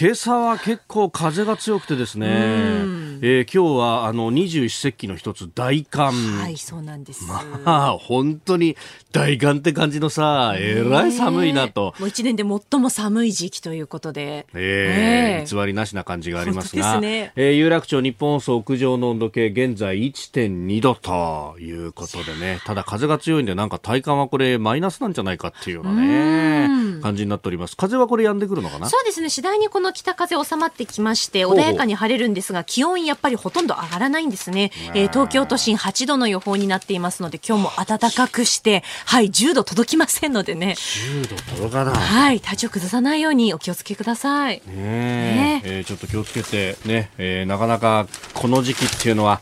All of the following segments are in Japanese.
今朝は結構風が強くてですね、えー、今日はあの二十四節気の一つ大寒。はいそうなんです。まあ本当に大寒って感じのさえ。らい寒いなと。もう一年で最も寒い時期ということで。えー、偽りなしな感じがありますが。ね。えー、有楽町日本放送屋上の温度計現在1.2度ということでね。ただ風が強いんでなんか体感はこれマイナスなんじゃないかっていうようなね感じになっております。風はこれ止んでくるのかな？そうですね。次第にこの北風収まってきまして穏やかに晴れるんですが気温やっぱりほとんど上がらないんですね、え。ー、東京都心8度の予報になっていますので今日も暖かくしてはい10度届きませんのでね。10度届かない。はい体調崩さないようにお気をつけください。ねねえー、ちょっと気をつけてね、えー、なかなかこの時期っていうのは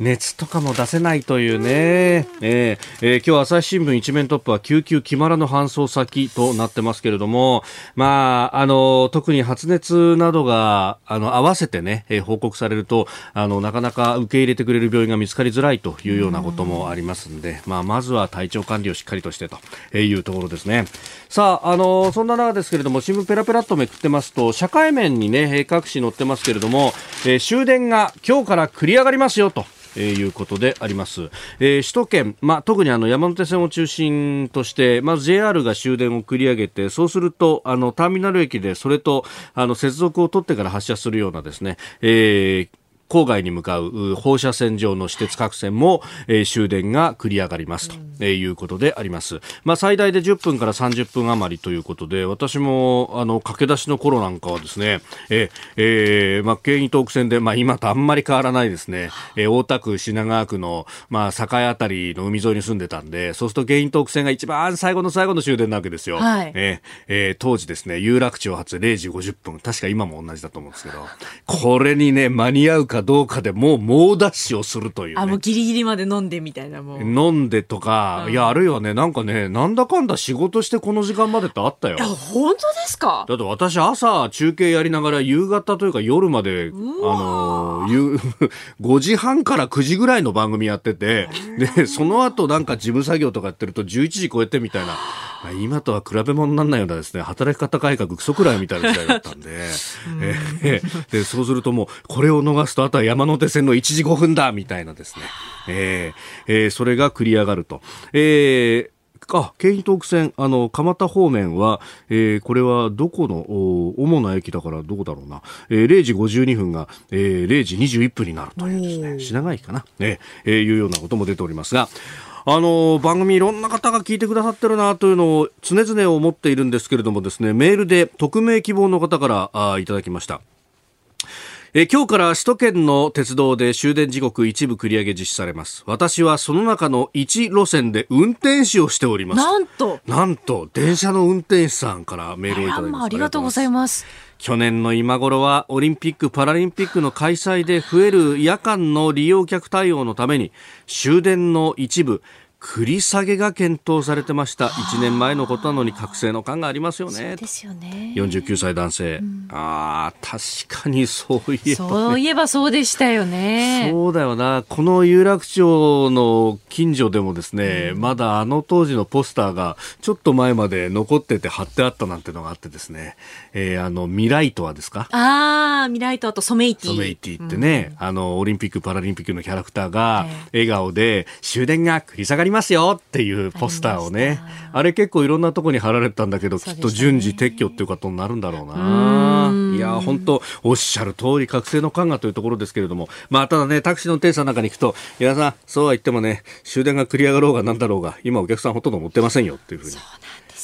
熱とかも出せないというね、えー、えー、今日朝日新聞一面トップは救急決まらぬ搬送先となってますけれどもまああの特に発熱などがあの合わせてね、えー、報告されるとあのなかなか受け入れてくれる病院が見つかりづらいというようなこともありますんで、まあ、まずは体調管理をしっかりとしてというところですね。さあ、あのそんな中ですけれども、新聞ペラペラっとめくってますと、社会面にね、各紙載ってますけれども、えー、終電が今日から繰り上がりますよと。えー、いうことであります。えー、首都圏、まあ、特にあの山手線を中心として、まず JR が終電を繰り上げて、そうすると、あの、ターミナル駅でそれと、あの、接続を取ってから発車するようなですね、えー、郊外に向かう放射線上の私鉄各線も、えー、終電が繰り上がりますと、えいうことであります。まあ、最大で10分から30分余りということで、私もあの駆け出しの頃なんかはですね、ええー、まあ、京浜東北線で、まあ、今とあんまり変わらないですね、えー、大田区品川区の、まあ、境あたりの海沿いに住んでたんで、そうすると京浜東北線が一番最後の最後の終電なわけですよ。はい、えー、えー、当時ですね、有楽町発0時50分、確か今も同じだと思うんですけど、これにね、間に合うかかどうかでもう猛ダッシュをするという、ね、あ、もうギリギリまで飲んでみたいなもう。飲んでとか、うん、いや、あるいはね、なんかね、なんだかんだ仕事してこの時間までってあったよ。いや、本当ですか？だって私朝中継やりながら夕方というか夜まで、あの、5 時半から9時ぐらいの番組やってて、で、その後なんか事務作業とかやってると11時超えてみたいな。今とは比べ物にならないようなですね、働き方改革クソくらいみたいな時代だったんで、えー、で、そうするともう、これを逃すと、あとは山手線の1時5分だみたいなですね、えー、えー、それが繰り上がると。えーあ、京浜東北線、あの、蒲田方面は、えー、これはどこの、主な駅だからどこだろうな、えー、0時52分が、えー、0時21分になるというですね、品川駅かな、ね、え。ー、いうようなことも出ておりますが、あの番組いろんな方が聞いてくださってるなというのを常々思っているんですけれどもですねメールで匿名希望の方からあいただきました。え今日から首都圏の鉄道で終電時刻一部繰り上げ実施されます。私はその中の1路線で運転士をしております。なんと。なんと電車の運転士さんからメールをいただきます。ありがとうございます。去年の今頃はオリンピック・パラリンピックの開催で増える夜間の利用客対応のために終電の一部繰り下げが検討されてました。1年前のことなのに覚醒の感がありますよね。ですよね。49歳男性、うん、あ確かにそういえば、ね、そういえばそうでしたよね。そうだよな。この有楽町の近所でもですね、うん、まだあの当時のポスターがちょっと前まで残ってて貼ってあったなんてのがあってですね、えー、あのミライトワですか？ああミライトワとソメイティ。ソメイティってね、うん、あのオリンピック・パラリンピックのキャラクターが笑顔で終電が繰り下がりりますよっていうポスターをねあれ結構いろんなとこに貼られてたんだけど、ね、きっと順次撤去っていうことになるんだろうな。いや本当おっしゃる通り覚醒の感がというところですけれども。まあただねタクシーの運転手さんなんかに行くといやさんそうは言ってもね終電が繰り上がろうがなんだろうが今お客さんほとんど乗ってませんよっていうふうに。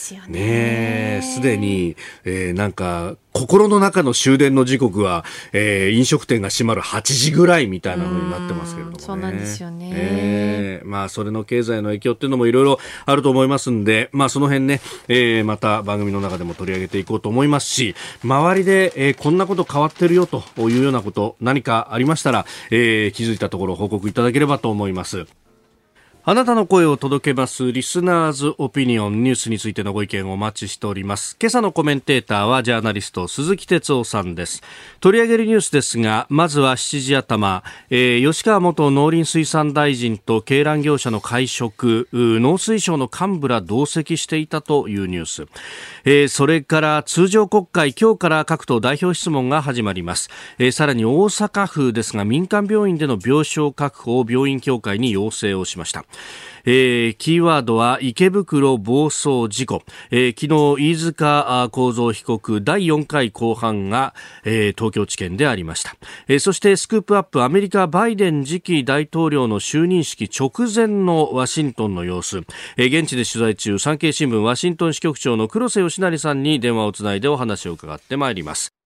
ですよねえ、すでに、えー、なんか、心の中の終電の時刻は、えー、飲食店が閉まる8時ぐらいみたいな風になってますけれどもね。そうなんですよね。えー、まあ、それの経済の影響っていうのもいろいろあると思いますんで、まあ、その辺ね、えー、また番組の中でも取り上げていこうと思いますし、周りで、えー、こんなこと変わってるよというようなこと、何かありましたら、えー、気づいたところ報告いただければと思います。あなたの声を届けますリスナーズオピニオンニュースについてのご意見をお待ちしております。今朝のコメンテーターはジャーナリスト鈴木哲夫さんです。取り上げるニュースですが、まずは7時頭、えー、吉川元農林水産大臣と鶏卵業者の会食、農水省の幹部ら同席していたというニュース。えー、それから通常国会今日から各党代表質問が始まります。えー、さらに大阪府ですが民間病院での病床確保を病院協会に要請をしました。えー、キーワードは池袋暴走事故、えー、昨日飯塚幸三被告第4回公判が、えー、東京地検でありました、えー、そしてスクープアップアメリカバイデン次期大統領の就任式直前のワシントンの様子、えー、現地で取材中産経新聞ワシントン支局長の黒瀬義成さんに電話をつないでお話を伺ってまいります。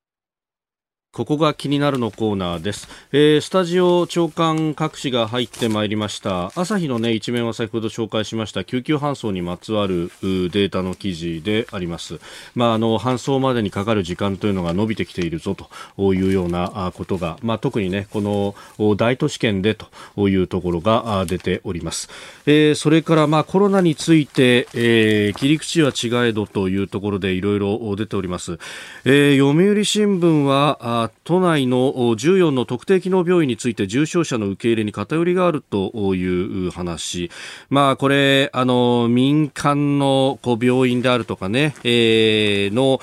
ここが気になるのコーナーです、えー、スタジオ長官各紙が入ってまいりました。朝日のね一面は先ほど紹介しました。救急搬送にまつわるデータの記事であります。まああの搬送までにかかる時間というのが伸びてきているぞというようなことがまあ特にねこの大都市圏でというところが出ております、えー、それからまあコロナについて、えー、切り口は違えどというところでいろいろ出ております、えー、読売新聞は都内の14の特定機能病院について重症者の受け入れに偏りがあるという話、まあ、これあの民間のこう病院であるとかね、えー、の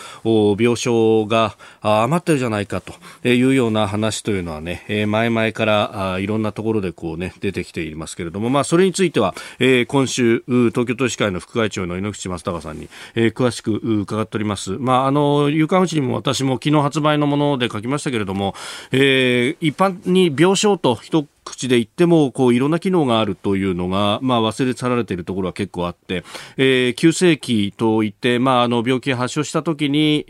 病床が余ってるじゃないかというような話というのはね、前々からいろんなところでこう、ね、出てきていますけれども、まあ、それについては、え、今週東京都医師会の副会長の猪口正孝さんに、え、詳しく伺っております。まあ、あの有刊にも私も昨日発売のもので書きましたけれども、えー、一般に病床と一口で言ってもこういろんな機能があるというのが、まあ、忘れ去られているところは結構あって、えー、急性期といって、まあ、あの病気発症した時に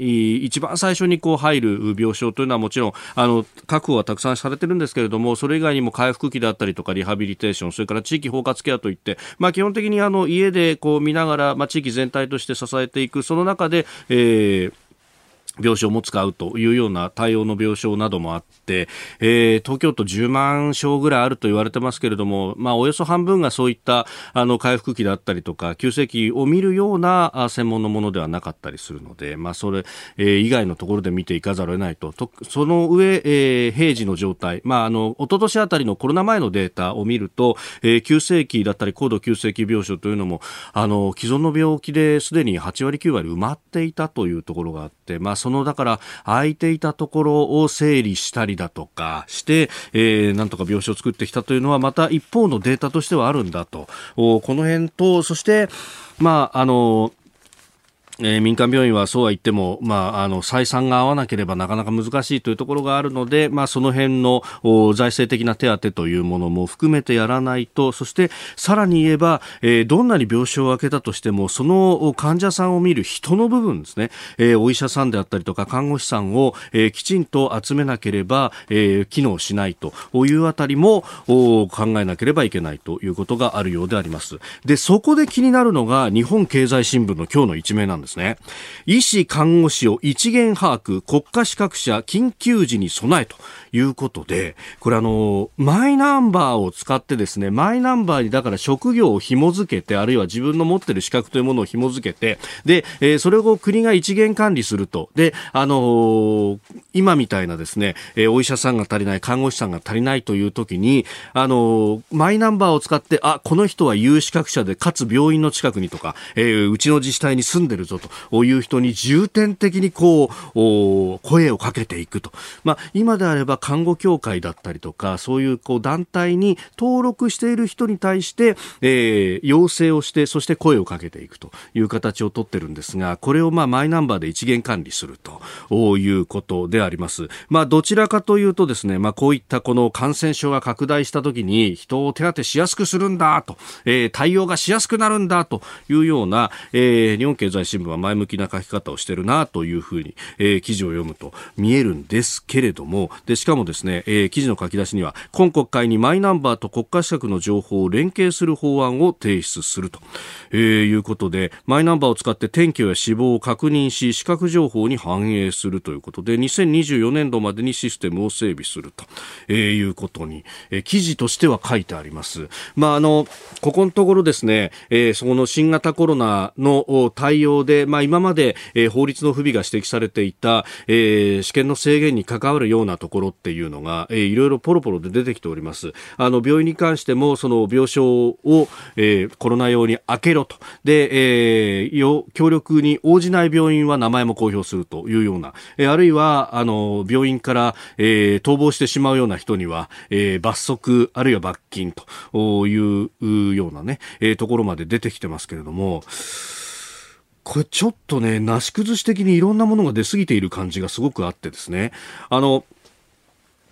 一番最初にこう入る病床というのはもちろんあの確保はたくさんされてるんですけれどもそれ以外にも回復期だったりとかリハビリテーションそれから地域包括ケアといって、まあ、基本的にあの家でこう見ながら、まあ、地域全体として支えていくその中で、えー病床も使うというような対応の病床などもあって、えー、東京都10万床ぐらいあると言われてますけれども、まあ、およそ半分がそういったあの回復期だったりとか急性期を見るような専門のものではなかったりするので、まあ、それ、えー、以外のところで見ていかざるを得ないと。とその上、えー、平時の状態、まあ、あの一昨年あたりのコロナ前のデータを見ると、えー、急性期だったり高度急性期病床というのもあの既存の病気ですでに8割9割埋まっていたというところがあって、まあそのだから空いていたところを整理したりだとかして、えー、なんとか病床を作ってきたというのはまた一方のデータとしてはあるんだと。この辺と、そして、まあ、あの、えー、民間病院はそうは言っても、まあ、あの採算が合わなければなかなか難しいというところがあるので、まあ、その辺の財政的な手当というものも含めてやらないとそしてさらに言えば、えー、どんなに病床を空けたとしてもその患者さんを見る人の部分ですね、えー、お医者さんであったりとか看護師さんを、え、きちんと集めなければ、え、機能しないというあたりも考えなければいけないということがあるようであります。でそこで気になるのが日本経済新聞の今日の一面なんです。ですね。医師、看護師を一元把握、国家資格者、緊急時に備えということで、これあの、マイナンバーを使ってですね、マイナンバーにだから職業を紐付けて、あるいは自分の持ってる資格というものを紐付けて、で、えー、それを国が一元管理すると。で、あのー、今みたいなですね、えー、お医者さんが足りない、看護師さんが足りないという時に、あのマイナンバーを使って、あ、この人は有資格者で、かつ病院の近くにとか、えうちの自治体に住んでるぞぞという人に重点的にこう声をかけていくと、まあ、今であれば看護協会だったりとかそういうこう団体に登録している人に対して、えー、要請をしてそして声をかけていくという形をとってるんですがこれをまあマイナンバーで一元管理するということであります。まあ、どちらかというとですね、まあ、こういったこの感染症が拡大した時に人を手当てしやすくするんだと、えー、対応がしやすくなるんだというような、えー、日本経済新聞は前向きな書き方をしてるなというふうに、えー、記事を読むと見えるんですけれども、で、しかもですね、えー、記事の書き出しには、今国会にマイナンバーと国家資格の情報を連携する法案を提出すると、えー、いうことで、マイナンバーを使って転居や死亡を確認し、資格情報に反映するということで、2024年度までにシステムを整備すると、えー、いうことに、えー、記事としては書いてあります。まあ、あの、ここのところですね、えー、その新型コロナの対応で、まあ、今まで、えー、法律の不備が指摘されていた、えー、試験の制限に関わるようなところっていうのが、えー、いろいろポロポロで出てきております。あの、病院に関しても、その病床を、えー、コロナ用に開けろと。で、えー、協力に応じない病院は名前も公表するというような、えー、あるいは、あの、病院から、えー、逃亡してしまうような人には、えー、罰則、あるいは罰金というようなね、えー、ところまで出てきてますけれども、これちょっとね、なし崩し的にいろんなものが出過ぎている感じがすごくあってですね、あの、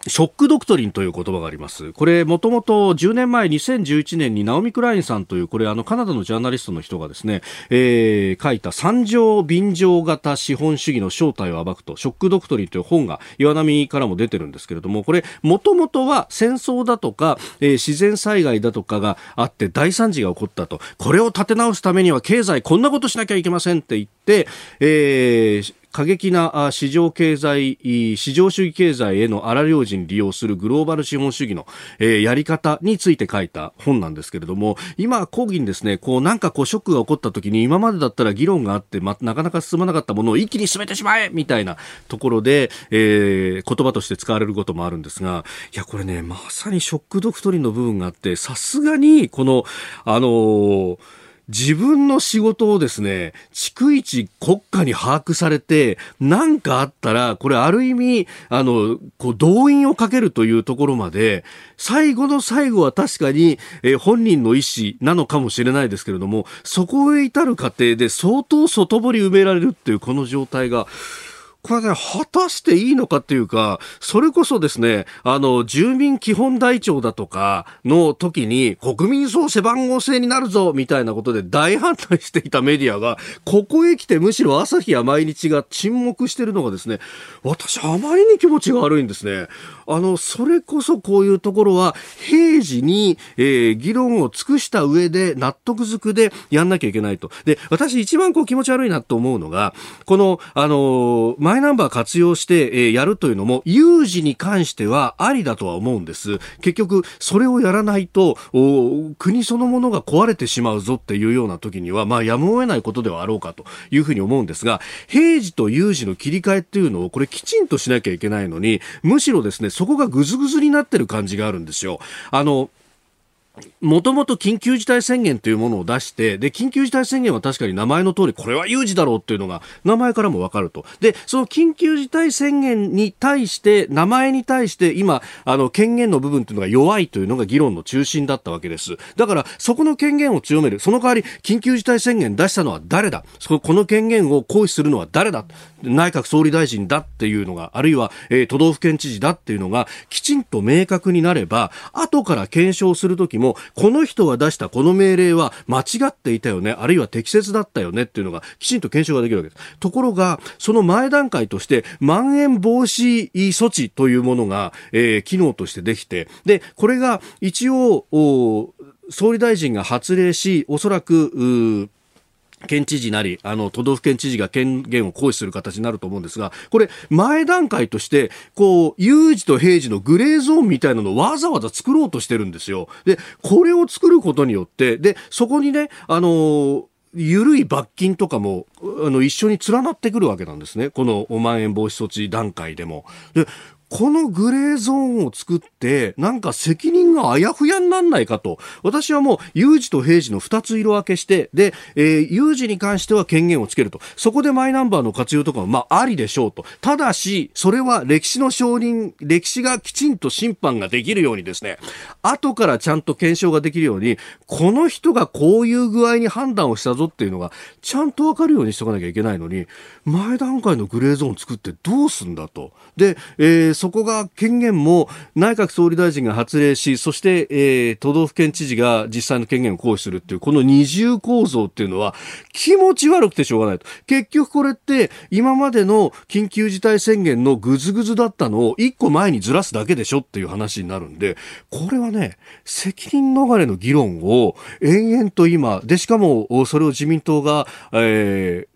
ショックドクトリンという言葉があります。これ、もともと10年前、2011年にナオミ・クラインさんという、これ、あの、カナダのジャーナリストの人がですね、えー、書いた三条便乗型資本主義の正体を暴くと、ショックドクトリンという本が岩波からも出てるんですけれども、これ、もともとは戦争だとか、えー、自然災害だとかがあって大惨事が起こったと、これを立て直すためには経済こんなことしなきゃいけませんって言って、えー、過激な市場経済、市場主義経済への荒領事に利用するグローバル資本主義の、え、やり方について書いた本なんですけれども、今、講義にですね、こうなんかこうショックが起こった時に今までだったら議論があって、ま、なかなか進まなかったものを一気に進めてしまえ!みたいなところで、えー、言葉として使われることもあるんですが、いや、これね、まさにショックドクトリンの部分があって、さすがに、この、あのー自分の仕事をですね、逐一国家に把握されて、何かあったら、これある意味、あの、こう、動員をかけるというところまで、最後の最後は確かに、えー、本人の意思なのかもしれないですけれども、そこへ至る過程で相当外堀埋められるっていうこの状態が、これね、果たしていいのかっていうか、それこそですね、あの、住民基本台帳だとかの時に、国民総背番号制になるぞみたいなことで大反対していたメディアが、ここへ来てむしろ朝日や毎日が沈黙してるのがですね、私あまりに気持ちが悪いんですね。あの、それこそこういうところは、平時に、えー、議論を尽くした上で、納得づくでやんなきゃいけないと。で、私一番こう気持ち悪いなと思うのが、この、あの、マイナンバー活用して、え、やるというのも、有事に関してはありだとは思うんです。結局、それをやらないと、国そのものが壊れてしまうぞっていうような時には、まあ、やむを得ないことではあろうかというふうに思うんですが、平時と有事の切り替えっていうのを、これきちんとしなきゃいけないのに、むしろですね、そこがぐずぐずになってる感じがあるんですよ。あの、もともと緊急事態宣言というものを出して、で、緊急事態宣言は確かに名前の通り、これは有事だろうっていうのが、名前からもわかると。で、その緊急事態宣言に対して、名前に対して、今、あの、権限の部分っていうのが弱いというのが議論の中心だったわけです。だから、そこの権限を強める。その代わり、緊急事態宣言出したのは誰だ？この権限を行使するのは誰だ？内閣総理大臣だっていうのが、あるいは、えー、都道府県知事だっていうのが、きちんと明確になれば、後から検証するときも、この人が出したこの命令は間違っていたよね、あるいは適切だったよねっていうのが、きちんと検証ができるわけです。ところが、その前段階として、まん延防止措置というものが、えー、機能としてできて、で、これが一応、総理大臣が発令し、おそらく、県知事なり、あの、都道府県知事が権限を行使する形になると思うんですが、これ、前段階として、こう、有事と平時のグレーゾーンみたいなのをわざわざ作ろうとしてるんですよ。で、これを作ることによって、で、そこにね、あの緩い罰金とかも、あの、一緒に連なってくるわけなんですね。この、まん延防止措置段階でも。で、このグレーゾーンを作って、なんか責任があやふやになんないかと。私はもう、有事と平時の2つ色分けして、で、えー、有事に関しては権限をつけると。そこでマイナンバーの活用とかも、まあ、ありでしょうと。ただし、それは歴史の承認、歴史がきちんと審判ができるようにですね、後からちゃんと検証ができるように、この人がこういう具合に判断をしたぞっていうのが、ちゃんとわかるようにしとかなきゃいけないのに、前段階のグレーゾーン作ってどうすんだと。で、えー、そこが権限も内閣総理大臣が発令し、そして、えー、都道府県知事が実際の権限を行使するっていう、この二重構造っていうのは気持ち悪くてしょうがないと。結局これって今までの緊急事態宣言のぐずぐずだったのを一個前にずらすだけでしょっていう話になるんで、これはね、責任逃れの議論を延々と今、で、しかもそれを自民党が、えー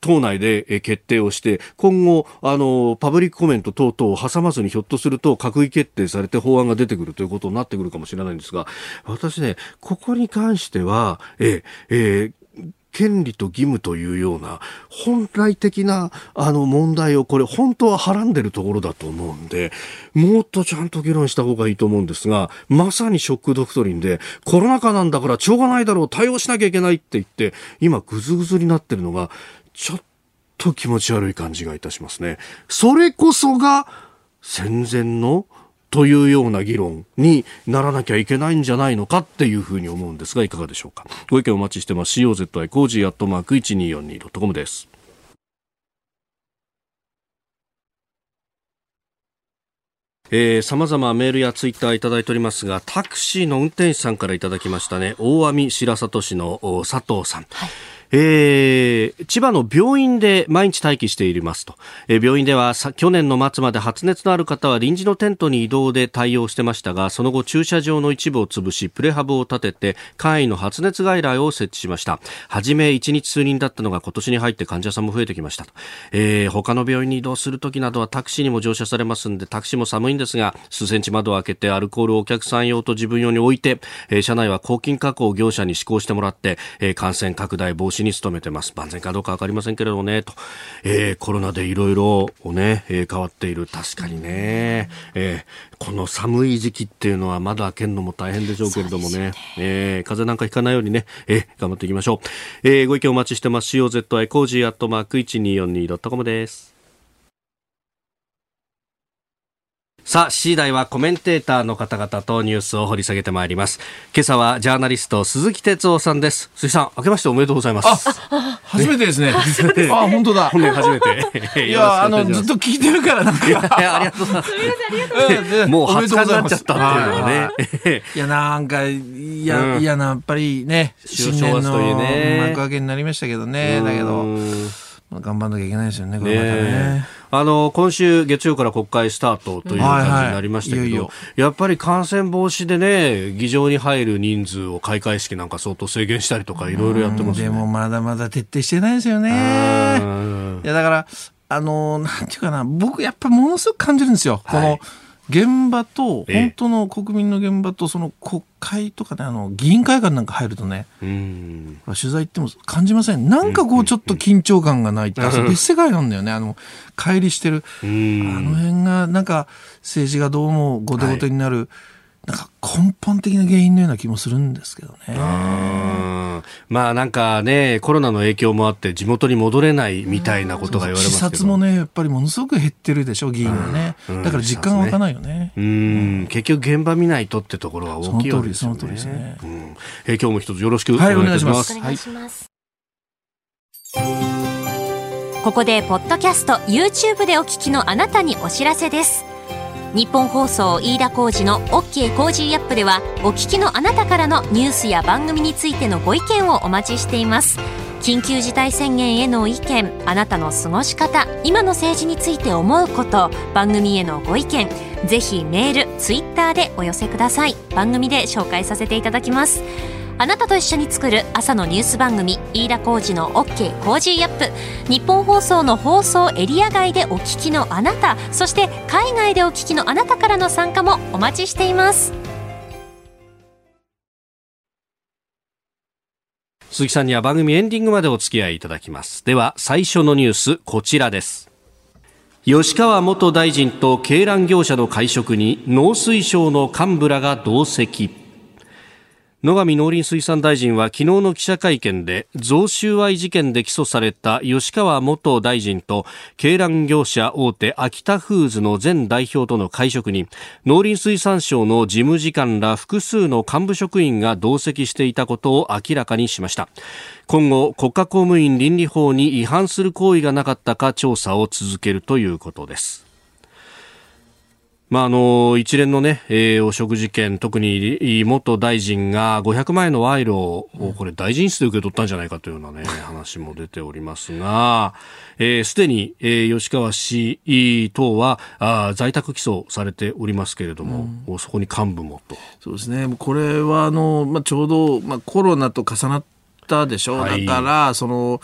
党内で決定をして、今後、あの、パブリックコメント等々を挟まずにひょっとすると閣議決定されて法案が出てくるということになってくるかもしれないんですが、私ね、ここに関しては、ええ権利と義務というような本来的なあの問題をこれ本当ははらんでるところだと思うんでもっとちゃんと議論した方がいいと思うんですがまさにショックドクトリンでコロナ禍なんだからしょうがないだろう対応しなきゃいけないって言って今ぐずぐずになってるのがちょっと気持ち悪い感じがいたしますね。それこそが戦前のというような議論にならなきゃいけないんじゃないのかっていうふうに思うんですが、いかがでしょうか。ご意見お待ちしてます。 COZY コージーアットマーク 1242.com です。えー、様々メールやツイッターいただいておりますが、タクシーの運転手さんからいただきましたね。大網白里市の佐藤さん。はいえー、千葉の病院で毎日待機していますと、えー、病院では去年の末まで発熱のある方は臨時のテントに移動で対応してましたがその後駐車場の一部を潰しプレハブを立てて簡易の発熱外来を設置しました。初め1日数人だったのが今年に入って患者さんも増えてきましたと、えー、他の病院に移動するときなどはタクシーにも乗車されますんでタクシーも寒いんですが数センチ窓を開けてアルコールをお客さん用と自分用に置いて、えー、車内は抗菌加工業者に施行してもらって、えー、感染拡大防止に努めてます。万全かどうかわかりませんけれどもね、と。えー、コロナでいろいろね、えー、変わっている。確かにね。えー、この寒い時期っていうのは窓開けるのも大変でしょうけれどもね。ねえー、風邪なんかひかないようにね、えー、頑張っていきましょう。えー、ご意見お待ちしてます。 COZY コージーアットマーク 1242.com です。さあ、次第はコメンテーターの方々とニュースを掘り下げてまいります。今朝はジャーナリスト鈴木哲夫さんです。鈴木さん、明けましておめでとうございます。あ、初めてですね。あ、本当だ。本年初めて。いや、あの、ずっと聞いてるからなんか。いや、ありがとうございます。もう初日になっちゃったっていうのはね。いや、なんか、いや、嫌な、やっぱりね、新年の幕開けになりましたけどね。だけど、頑張んなきゃいけないですよね、これまたね。あの今週月曜から国会スタートという感じになりましたけど、やっぱり感染防止でね議場に入る人数を開会式なんか相当制限したりとかいろいろやってます、ね、でもまだまだ徹底してないですよね。いやだからあのなんていうかな僕やっぱものすごく感じるんですよ。この、現場と、本当の国民の現場と、その国会とかね、あの、議員会館なんか入るとね、取材行っても感じません。なんかこう、ちょっと緊張感がないって、別世界なんだよね。あの、乖離してる。あの辺が、なんか、政治がどうも後手後手になる。はいなんか根本的な原因のような気もするんですけどね。まあなんかね、コロナの影響もあって地元に戻れないみたいなことが言われますけど。視察もね、やっぱりものすごく減ってるでしょ、議員がね。だから実感が湧かないよね。うん、結局現場見ないとってところは大きいわけですよね。その通りですね。うん、えー、今日も一つよろしくお願いします。はい、お願いします。ここでポッドキャスト YouTube でお聞きのあなたにお知らせです日本放送飯田浩司の OK コージーアップではお聞きのあなたからのニュースや番組についてのご意見をお待ちしています。緊急事態宣言への意見あなたの過ごし方今の政治について思うこと番組へのご意見ぜひメールツイッターでお寄せください。番組で紹介させていただきます。あなたと一緒に作る朝のニュース番組飯田浩二の OK コージーアップ。日本放送の放送エリア外でお聞きのあなたそして海外でお聞きのあなたからの参加もお待ちしています。鈴木さんには番組エンディングまでお付き合いいただきます。では最初のニュースこちらです。吉川元大臣と鶏卵業者の会食に農水省の幹部らが同席。野上農林水産大臣は昨日の記者会見で贈収賄事件で起訴された吉川元大臣と鶏卵業者大手秋田フーズの前代表との会食に農林水産省の事務次官ら複数の幹部職員が同席していたことを明らかにしました。今後国家公務員倫理法に違反する行為がなかったか調査を続けるということです。まあ、あの一連のね、えー、汚職事件、特に元大臣が500万円の賄賂を、これ大臣室で受け取ったんじゃないかというようなね、話も出ておりますが、す、えー、で、に、えー、吉川氏等はあ在宅起訴されておりますけれども、うん、そこに幹部もと。そうですね。これは、あの、まあ、ちょうど、まあ、コロナと重なったでしょう。はい、だから、その、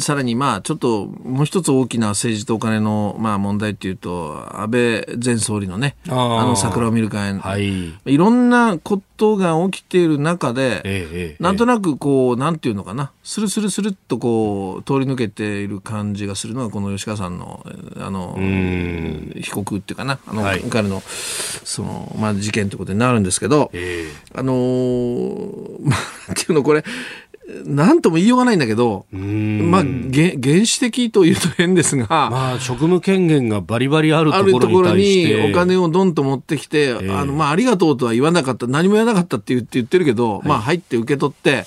さらにまあちょっともう一つ大きな政治とお金のまあ問題っていうと安倍前総理のねあの桜を見る会、はい、いろんなことが起きている中で、ええ、なんとなくこうなんていうのかな。スルスルスルっとこう通り抜けている感じがするのがこの吉川さんのあの被告っていうかな。あの、はい、彼のそのまあ事件ということになるんですけど、え、あのー、まあっていうのこれなんとも言いようがないんだけど、まあ、原始的というと変ですが、まあ、職務権限がバリバリあるところにお金をどんと持ってきて、えー、あの、まあ、ありがとうとは言わなかった、何も言わなかったって言って言ってるけど、はい、まあ、入って受け取って、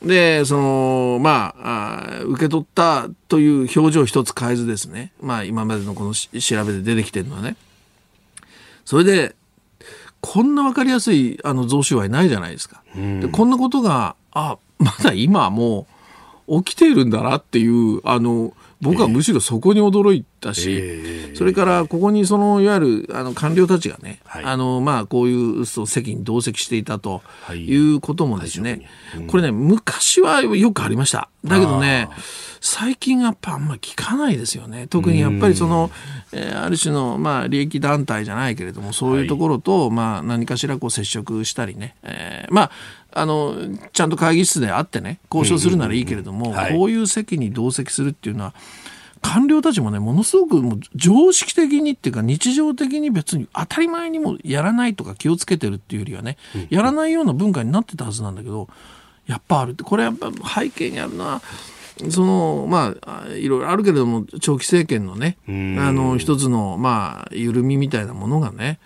で、その、まああ、受け取ったという表情一つ変えずですね、まあ、今までのこの調べで出てきてるのはね、それで、こんなわかりやすいあの贈収賄ないじゃないですか。でこんなことが、あ、まだ今もう起きているんだなっていうあの僕はむしろそこに驚いたし、えー、それからここにそのいわゆるあの官僚たちがね、はい、あのまあこういう席に同席していたとい。うこともですね、はい。うん、これね昔はよくありました。だけどね最近やっぱあんまり聞かないですよね。特にやっぱりその、えー、ある種のまあ利益団体じゃないけれどもそういうところと、はい、まあ何かしらこう接触したりね、えー、まああのちゃんと会議室で会ってね交渉するならいいけれども、こういう席に同席するっていうのは官僚たちもねものすごくもう常識的にっていうか日常的に別に当たり前にもやらないとか気をつけてるっていうよりはね、やらないような文化になってたはずなんだけどやっぱあるってこれやっぱ背景にあるのは。そのまあいろいろあるけれども長期政権のねあの一つのまあ緩みみたいなものがね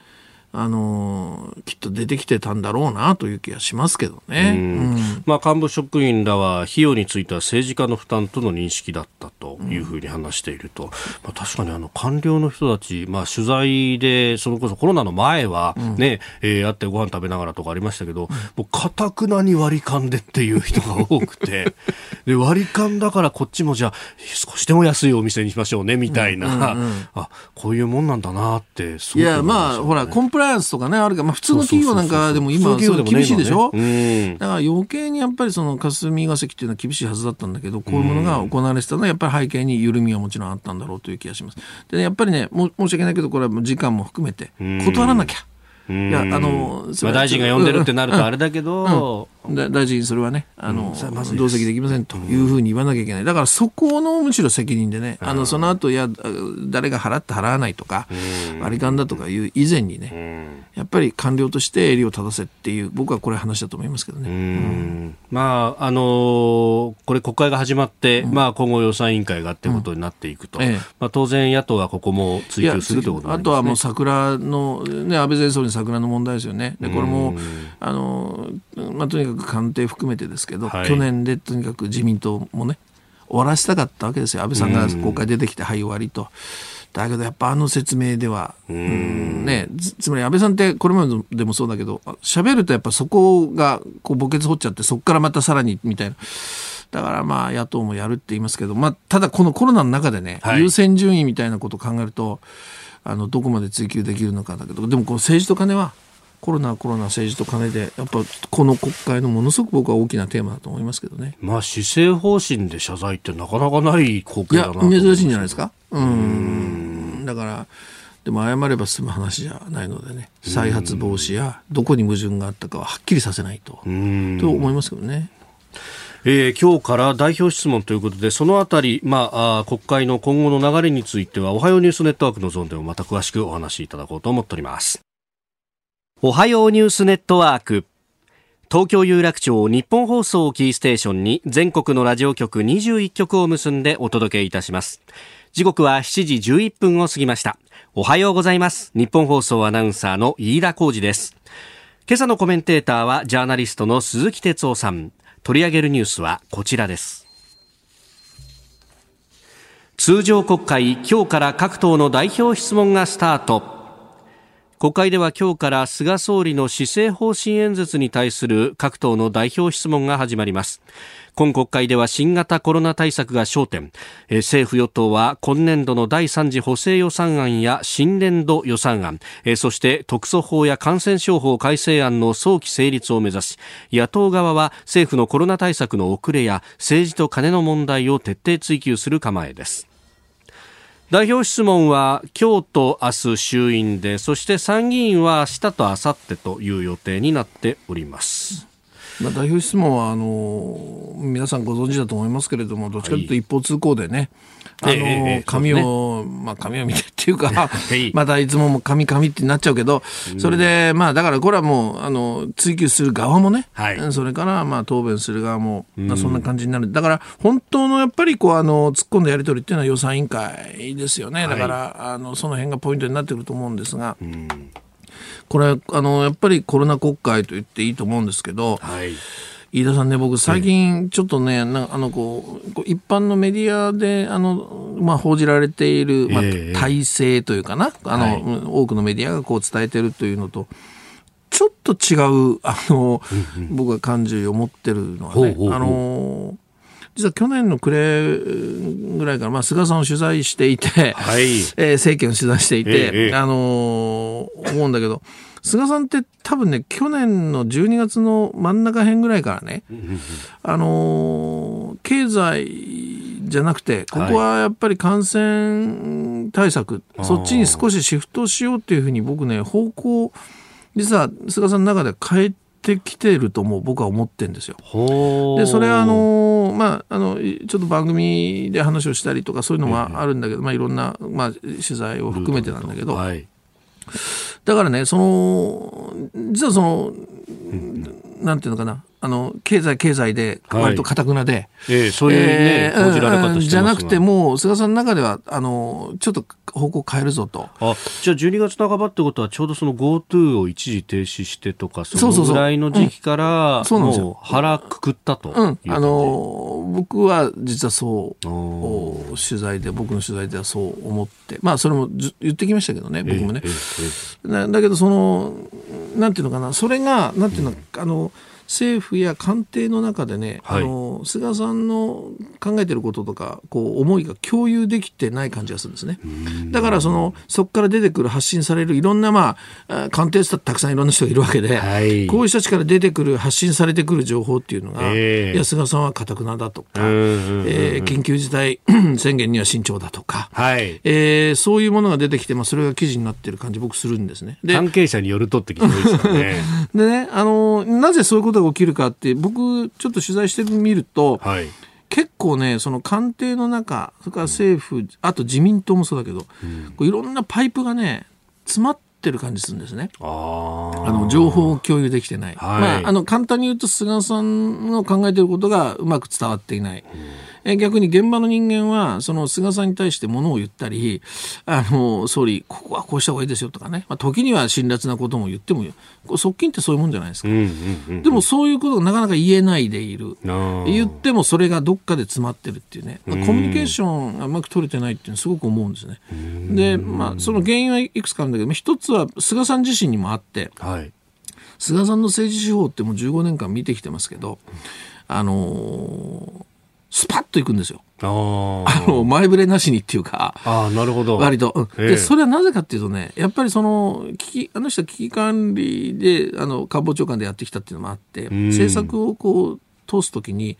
あのきっと出てきてたんだろうなという気がしますけどね、うん。まあ、幹部職員らは費用については政治家の負担との認識だったというふうに話していると、うん、まあ、確かにあの官僚の人たち、まあ、取材でそれこそコロナの前はね、うん、えー、会ってご飯食べながらとかありましたけどもうかたくなに割り勘でっていう人が多くて で割り勘だからこっちもじゃあ少しでも安いお店にしましょうねみたいな、うんうんうん、あこういうもんなんだなってすごく、ね、いやまあほらコンプライアンスとかね、あるかまあ、普通の企業なんかでも今、厳しいでしょ、ね、だから余計にやっぱりその霞が関っていうのは厳しいはずだったんだけど、こういうものが行われてたのは、やっぱり背景に緩みはもちろんあったんだろうという気がします。で、ね、やっぱりね、も申し訳ないけど、これは時間も含めて、断らなきゃ。いやあのまあ、大臣が呼んでるってなるとあれだけど、うん。うん、大臣それはね。あの、うん、同席できませんというふうに言わなきゃいけない。だからそこのむしろ責任でねあのその後いや誰が払って払わないとか割り勘だとかいう以前にねやっぱり官僚として襟を正せっていう僕はこれ話だと思いますけどね。まああのー、これ国会が始まって、まあ、今後予算委員会がってことになっていくと、ええ、まあ、当然野党はここも追及するということ、ね、あとはもう桜の、ね、安倍前総理桜の問題ですよね。でこれもあの、まあ、とにかく官邸含めてですけど、はい、去年でとにかく自民党もね終わらせたかったわけですよ。安倍さんが国会出てきて、はい終わりと。だけどやっぱあの説明では、うん。ね、つまり安倍さんってこれまででもそうだけど喋るとやっぱそこがこう墓穴掘っちゃってそこからまたさらにみたいな。だからまあ野党もやるって言いますけど、まあ、ただこのコロナの中でね、はい、優先順位みたいなことを考えるとあのどこまで追及できるのかだけどでもこの政治と金はコロナコロナ政治と金でやっぱこの国会のものすごく僕は大きなテーマだと思いますけどね。まあ施政方針で謝罪ってなかなかない光景だないや珍しいんじゃないですか？うんだからでも謝れば済む話じゃないのでね再発防止やどこに矛盾があったかははっきりさせないとと思いますけどね。えー、今日から代表質問ということで、そのあたり、まあ、あ国会の今後の流れについては、おはようニュースネットワークのゾーンでもまた詳しくお話しいただこうと思っております。おはようニュースネットワーク。東京有楽町日本放送キーステーションに全国のラジオ局21局を結んでお届けいたします。時刻は7時11分を過ぎました。おはようございます。日本放送アナウンサーの飯田浩二です。今朝のコメンテーターはジャーナリストの鈴木哲夫さん。取り上げるニュースはこちらです。通常国会今日から各党の代表質問がスタート。国会では今日から菅総理の施政方針演説に対する各党の代表質問が始まります。今国会では新型コロナ対策が焦点。政府与党は今年度の第3次補正予算案や新年度予算案。そして特措法や感染症法改正案の早期成立を目指し野党側は政府のコロナ対策の遅れや政治とカネの問題を徹底追及する構えです。代表質問は今日と明日衆院でそして参議院は明日と明後日という予定になっております。まあ、代表質問はあの皆さんご存知だと思いますけれどもどっちかというと一方通行でね、はい、あの、紙を、ね、まあ紙を見てっていうか、またいつも紙紙ってなっちゃうけど、それでまあだからこれはもうあの追及する側もね、はい、それからまあ答弁する側も、まあ、そんな感じになる。だから本当のやっぱりこうあの突っ込んだやり取りっていうのは予算委員会ですよね。だから、はい、あのその辺がポイントになってくると思うんですが。これあのやっぱりコロナ国会と言っていいと思うんですけど、はい、飯田さんね、僕、最近、ちょっとね、なあのこう一般のメディアであの、まあ、報じられている、まあ、体制というかな、あの、はい、多くのメディアがこう伝えてるというのと、ちょっと違う、あの、僕が感じを持ってるのはね、あの、実は去年の暮れぐらいから、まあ、菅さんを取材していて、はい、えー、政権を取材していて、ええ、あのー、思うんだけど、菅さんって多分ね、去年の12月の真ん中辺ぐらいからね、あのー、経済じゃなくて、ここはやっぱり感染対策、はい、そっちに少しシフトしようっていうふうに僕ね、方向、実は菅さんの中で変えてきてるとも僕は思ってるんですよ。でそれはあのまああのちょっと番組で話をしたりとかそういうのもあるんだけど、まあいろんなまあ取材を含めてなんだけど、はい、だからね、その、実はその、なんていうのかな、あの経済経済で割とかたくなで、はい、えー、そういうね、えー、じゃなくてもう菅さんの中ではあのちょっと方向変えるぞと。あじゃあ12月半ばってことはちょうどその GoTo を一時停止してとかそのぐらいの時期からそう腹くくったと、うん、あの僕は実はそう取材で僕の取材ではそう思って。まあそれも言ってきましたけどね僕もね、えーえー、だけどそのなんていうのかなそれがなんていうの、うん、あの政府や官邸の中でね、はい、あの菅さんの考えてることとかこう思いが共有できてない感じがするんですね。だからそのそこから出てくる発信されるいろんな、まあ、官邸ってたくさんいろんな人がいるわけで、はい、こういう人たちから出てくる発信されてくる情報っていうのが、えー、いや菅さんはかたくなだとか、えー、緊急事態 宣言には慎重だとか、はいえー、そういうものが出てきて、まあ、それが記事になってる感じ僕するんですね。関係者によるとって聞いてですね。でねあのなぜそういうことが起きるかって僕ちょっと取材してみると、はい、結構ねその官邸の中それから政府、あと自民党もそうだけど、うん、いろんなパイプがね詰まってる感じするんですね。あの情報を共有できてない。はい、まあ、あの簡単に言うと菅さんの考えていることがうまく伝わっていない。うんえ逆に現場の人間はその菅さんに対してものを言ったりあの総理ここはこうした方がいいですよとかね、まあ、時には辛辣なことも言っても側近ってそういうもんじゃないですか、うんうんうん、でもそういうことがなかなか言えないでいる。言ってもそれがどっかで詰まってるっていうね、まあ、コミュニケーションがうまく取れてないっていうのはすごく思うんですね。で、まあ、その原因はいくつかあるんだけど一つは菅さん自身にもあって、はい、菅さんの政治手法ってもう15年間見てきてますけどあのスパッといくんですよ。あの前触れなしにっていうか。あなるほど。割と、うん、でそれはなぜかっていうとねやっぱりその危機あの人は危機管理であの官房長官でやってきたっていうのもあって政策をこう通すときに、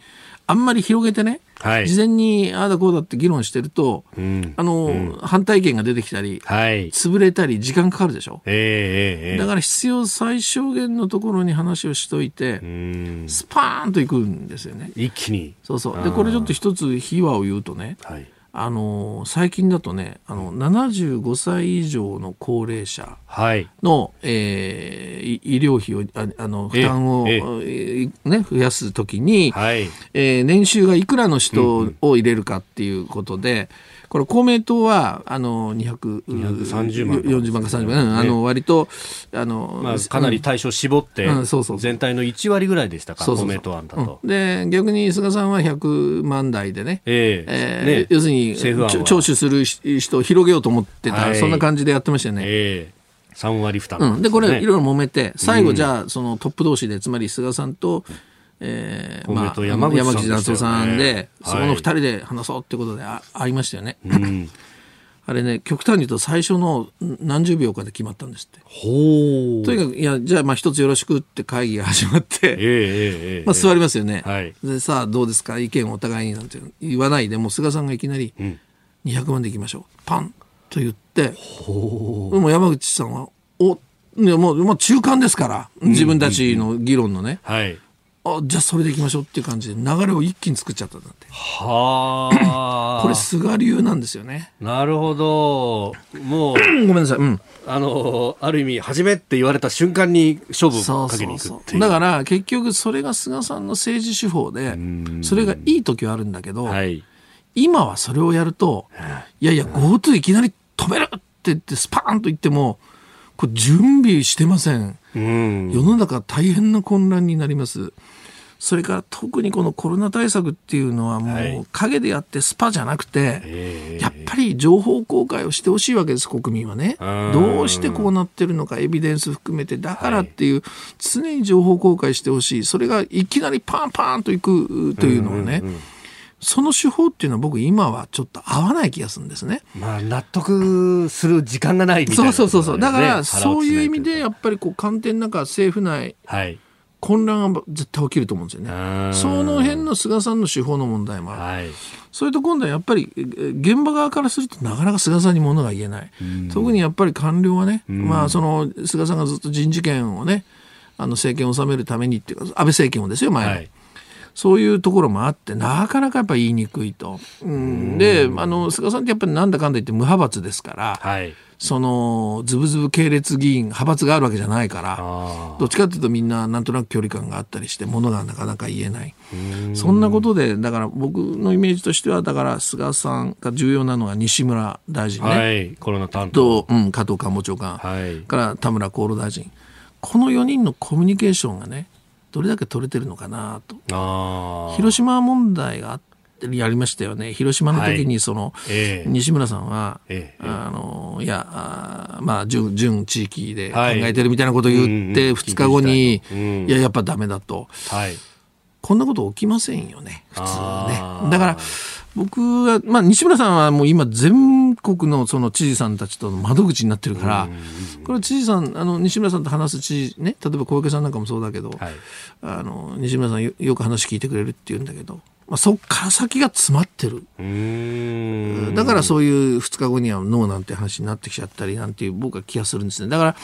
あんまり広げてね、はい事前にああだこうだって議論してると、うんあの、反対意見が出てきたり、はい。潰れたり時間かかるでしょ？ええええええだから必要最小限のところに話をしといて、うん。スパーンといくんですよね。一気に。そうそう。で、これちょっと一つ秘話を言うとね、はい。あの、最近だとね、あの、75歳以上の高齢者はい。の、えーい医療費を、ああの、負担を、ね、増やすときに、はい。えー年収がいくらの人を入れるかっていうことで、これ公明党は、あの、200、230万40万か30万、うんあの、割と、あの、まあ、かなり対象絞ってうんそうそうそう、全体の1割ぐらいでしたか、公明党案だと。うん。で、逆に菅さんは100万台でね、ええ。えね。ー要するに、政府案は。聴取する人を広げようと思ってた、はい。そんな感じでやってましたよね。ええ。3割負担。うん、で、これ、いろいろ揉めて、最後、うん。じゃあ、そのトップ同士で、つまり菅さんと、えまあ、山口夏夫さんで、そこの二人で話そうってことであ会いましたよね。うん。あれね、極端に言うと最初の何十秒かで決まったんですって。ほう。とにかく、いや、じゃあ、まあ、一つよろしくって会議が始まって、ええええええまあ、座りますよね。はいで、さあ、どうですか？意見をお互いになんて言わないで、もう菅さんがいきなり、ん200万でいきましょう。パンと言って、でも山口さんは、お、いやもう、まあ、中間ですから、自分たちの議論のね、はい。あ、じゃあそれでいきましょうっていう感じで、流れを一気に作っちゃったんだって。はあ。これ、菅流なんですよね。なるほど。もう、ごめんなさい。うん。あの、ある意味、初めって言われた瞬間に勝負そをかけ。に行くっていうう。だから、結局、それが菅さんの政治手法で、それがいい時はあるんだけど、はい。今はそれをやると、いやいや、GoTo いきなり止めるって言って、スパーンと言っても、これ準備してません。うん。世の中大変な混乱になります。それから特にこのコロナ対策っていうのはもはいう陰でやってスパじゃなくて、ええやっぱり情報公開をしてほしいわけです、国民はねうん。どうしてこうなってるのか、エビデンス含めて、だからっていう、常に情報公開してほしい。それがいきなりパンパンといくというのはね、その手法っていうのは僕今はちょっと合わない気がするんですね。まあ、納得する時間がないみたいな、そうそうそうそう。だから、そういう意味で、ねやっぱりこう、官邸の中、政府内、はい。混乱が絶対起きると思うんですよね。うんその辺の菅さんの手法の問題もある。はい。それと今度はやっぱりえ現場側からするとなかなか菅さんに物が言えない。特にやっぱり官僚はね、まあその菅さんがずっと人事権をね、あの政権を治めるためにっていうか、安倍政権をですよ、前の。はい。そういうところもあって、なかなかやっぱ言いにくいと。うん、で、あの、菅さんってやっぱりなんだかんだ言って無派閥ですから、はい。その、ズブズブ系列議員、派閥があるわけじゃないから、あどっちかっていうとみんななんとなく距離感があったりして、ものがなかなか言えない。そんなことで、だから僕のイメージとしては、だから菅さんが重要なのは西村大臣あ。ね、はい。コロナ担当。と、うん、加藤官房長官、はい。から田村厚労大臣。この4人のコミュニケーションがね、どれだけ取れてるのかなと。広島問題があってやりましたよね。広島の時にその、ええ西村さんは、ええあの、いや、あーまあ、準、準地域で考はいえてるみたいなことを言って、うんうん2日後に、うんいや、やっぱダメだと。はい。こんなこと起きませんよね、普通ね。だから、僕は、まあ、西村さんはもう今、全国のその知事さんたちとの窓口になってるから、これは知事さん、あの、西村さんと話す知事ね、例えば小池さんなんかもそうだけど、はい。あの、西村さんよよく話聞いてくれるって言うんだけど、まあ、そっから先が詰まってる。だからそういう2日後にはノーなんて話になってきちゃったりなんていう僕は気がするんですね。だから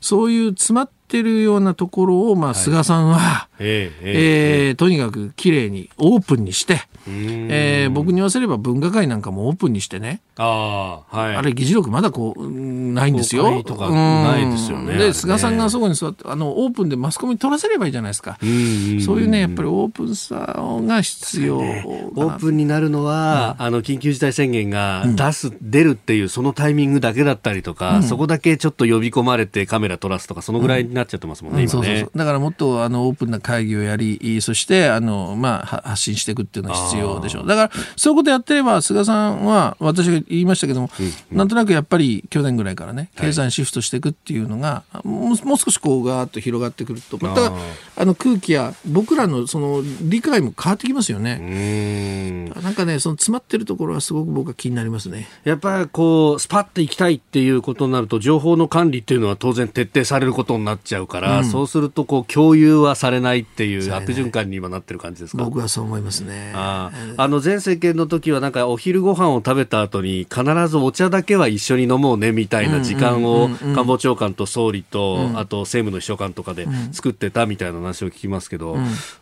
そういう詰まってるようなところを、まあ、菅さんは、ええええーとにかく綺麗にオープンにして、えー僕に言わせれば分科会なんかもオープンにしてね、ああ、はい。あれ議事録まだこう、うんないんですよ。とかないですよねで、菅さんがそこに座って、あの、オープンでマスコミに撮らせればいいじゃないですか。うんそういうね、やっぱりオープンさが必要オープンになるのは、あの緊急事態宣言が出す、出るっていうそのタイミングだけだったりとか、そこだけちょっと呼び込まれてカメラ撮らすとか、そのぐらいになっちゃってますもんね、うそうそう。だからもっとあのオープンな会議をやり、そしてあの、まあ、は発信していくっていうのは必要でしょう。だから、そういうことやってれば、菅さんは、私が言いましたけども、なんとなくやっぱり去年ぐらいからね、経済にシフトしていくっていうのが、もうもう少しこうガーッと広がってくると、またあの空気や僕らのその理解も変わってきますよね。ね。なんかね、その詰まってるところはすごく僕は気になりますね。やっぱりこう、スパッと行きたいっていうことになると、情報の管理っていうのは当然徹底されることになっちゃうから、うん、そうするとこう、共有はされないっていう悪循環に今なってる感じですか？僕はそう思いますね。ああ。の、前政権の時はなんかお昼ご飯を食べた後に必ずお茶だけは一緒に飲もうねみたいな時間を官房長官と総理と、あと政務の秘書官とかで作ってたみたいな話を聞きますけど、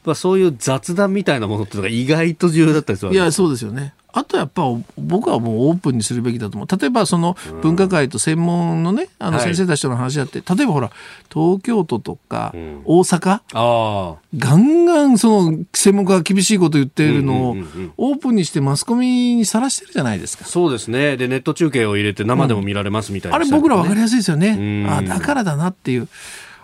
まあ、そういう雑談みたいなものっていうのが意外と重要だったりするいやそうですよねあとやっぱ僕はもうオープンにするべきだと思う。例えばその分科会と専門のね、あの先生たちとの話だって、はい、例えばほら、東京都とか大阪、うん、ガンガンその専門家が厳しいこと言っているのをオープンにしてマスコミにさらしてるじゃないですか。そうですね。で、ネット中継を入れて生でも見られますみたいな、ねうん、あれ僕ら分かりやすいですよね。あだからだなっていう。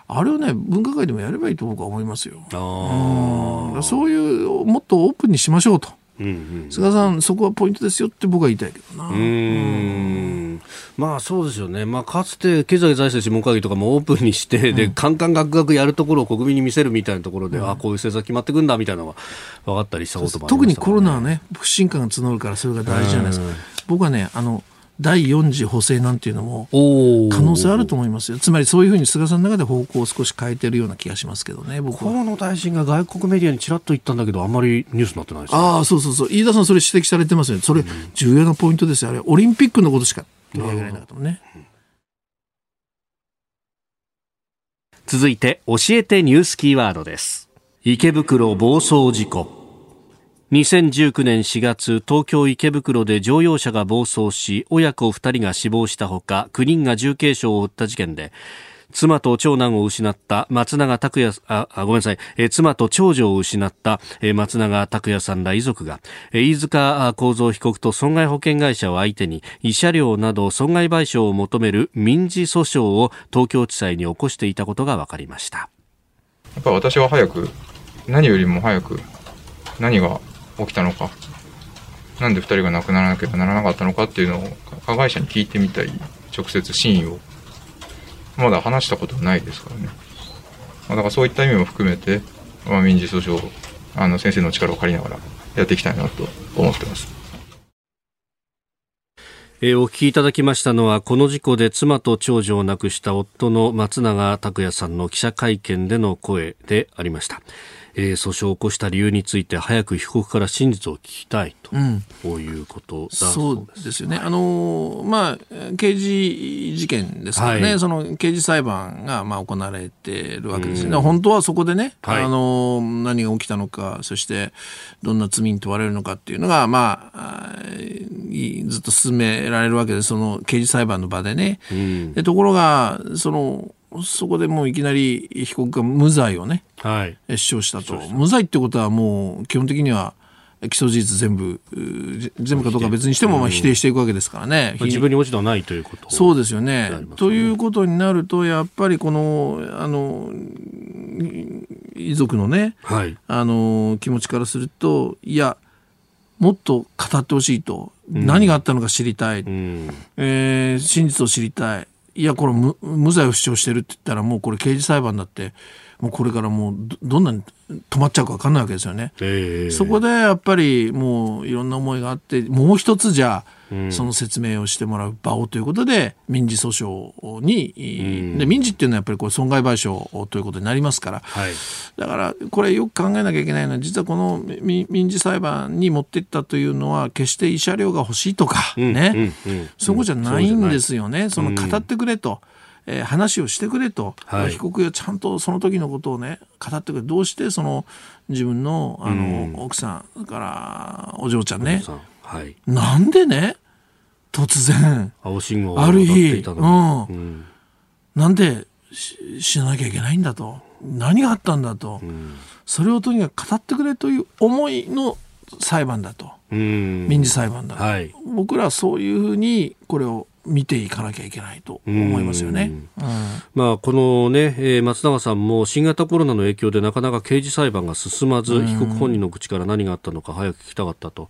あれをね分科会でもやればいいと僕は思いますよ。あそういうもっとオープンにしましょうと。うんうん、菅さん、そこはポイントですよって僕は言いたいけどな。うん。まあそうですよね、まあ、かつて経済財政諮問会議とかもオープンにして、うん、でカンカンガクガクやるところを国民に見せるみたいなところで、うん、あこういう政策決まってくんだみたいなのが分かったりしたこともね、特にコロナはね、不信感が募るから、それが大事じゃないですか。僕はねあの第4次補正なんていうのも可能性あると思いますよ。つまりそういうふうに菅さんの中で方向を少し変えてるような気がしますけどね、僕は。河野大臣が外国メディアにちらっと言ったんだけど、あんまりニュースになってないです、ね、ああ、そうそうそう。飯田さんそれ指摘されてますよね。それ重要なポイントですよ。あれ、オリンピックのことしか取り上げられなかったもんね。続いて、教えてニュースキーワードです。池袋暴走事故。2019年4月東京池袋で乗用車が暴走し親子2人が死亡したほか9人が重軽傷を負った事件で妻と長男を失った松永拓也あごめんなさい、え妻と長女を失った、え松永拓也さんら遺族が、え飯塚幸三被告と損害保険会社を相手に慰謝料など損害賠償を求める民事訴訟を東京地裁に起こしていたことが分かりました。やっぱ私は早く何よりも早く何が起きたのか、なんで2人が亡くならなければならなかったのかっていうのを加害者に聞いてみたい、直接真意を。まだ話したことないですからね。まあ、だからそういった意味も含めて、まあ、民事訴訟あの先生の力を借りながらやっていきたいなと思ってます。え、お聞きいただきましたのはこの事故で妻と長女を亡くした夫の松永拓也さんの記者会見での声でありました。えー、訴訟を起こした理由について早く被告から真実を聞きたいと、うん、こういうことそうです。よね。あのまあ刑事事件ですからね、はい、その刑事裁判がまあ行われているわけですね。本当はそこでね、はい、あの何が起きたのか、そしてどんな罪に問われるのかっていうのがまあずっと進められるわけでその刑事裁判の場でね。うん、でところがそのそこでもういきなり被告が無罪をね、はい、主張したと。無罪ってことはもう基本的には起訴事実全部、全部かどうか別にしてもまあ否定していくわけですからね。うん、自分に落ち度はないということそうですよね。ね。ということになると、やっぱりこの、あの、遺族のね、はい、あの、気持ちからすると、いや、もっと語ってほしいと、うん、何があったのか知りたい、うん、えー、真実を知りたい。いや、これ無無罪を主張してるって言ったら、もうこれ刑事裁判だって、もうこれからもうどんなに止まっちゃうか分かんないわけですよね。えー、そこでやっぱりもういろんな思いがあって、もう一つじゃあ、その説明をしてもらう場をということで民事訴訟に、うん、で民事っていうのはやっぱりこれ損害賠償ということになりますから、はい、だからこれよく考えなきゃいけないのは実はこの民事裁判に持っていったというのは決して慰謝料が欲しいとかね、うんうん、そこじゃないんですよね。その語ってくれと。えー、話をしてくれと、はい、被告がちゃんとその時のことをね語ってくれどうしてその自分のあの、奥さんからお嬢ちゃんねはい、なんでね突然青信号ある日、うん、うん、なんで死ななきゃいけないんだと。何があったんだと、うん、それをとにかく語ってくれという思いの裁判だと、民事裁判だと、はい、僕らはそういうふうにこれを見ていかなきゃいけないと思いますよね。うん、まあ、このね、えー、松永さんも新型コロナの影響でなかなか刑事裁判が進まず、被告本人の口から何があったのか早く聞きたかったと。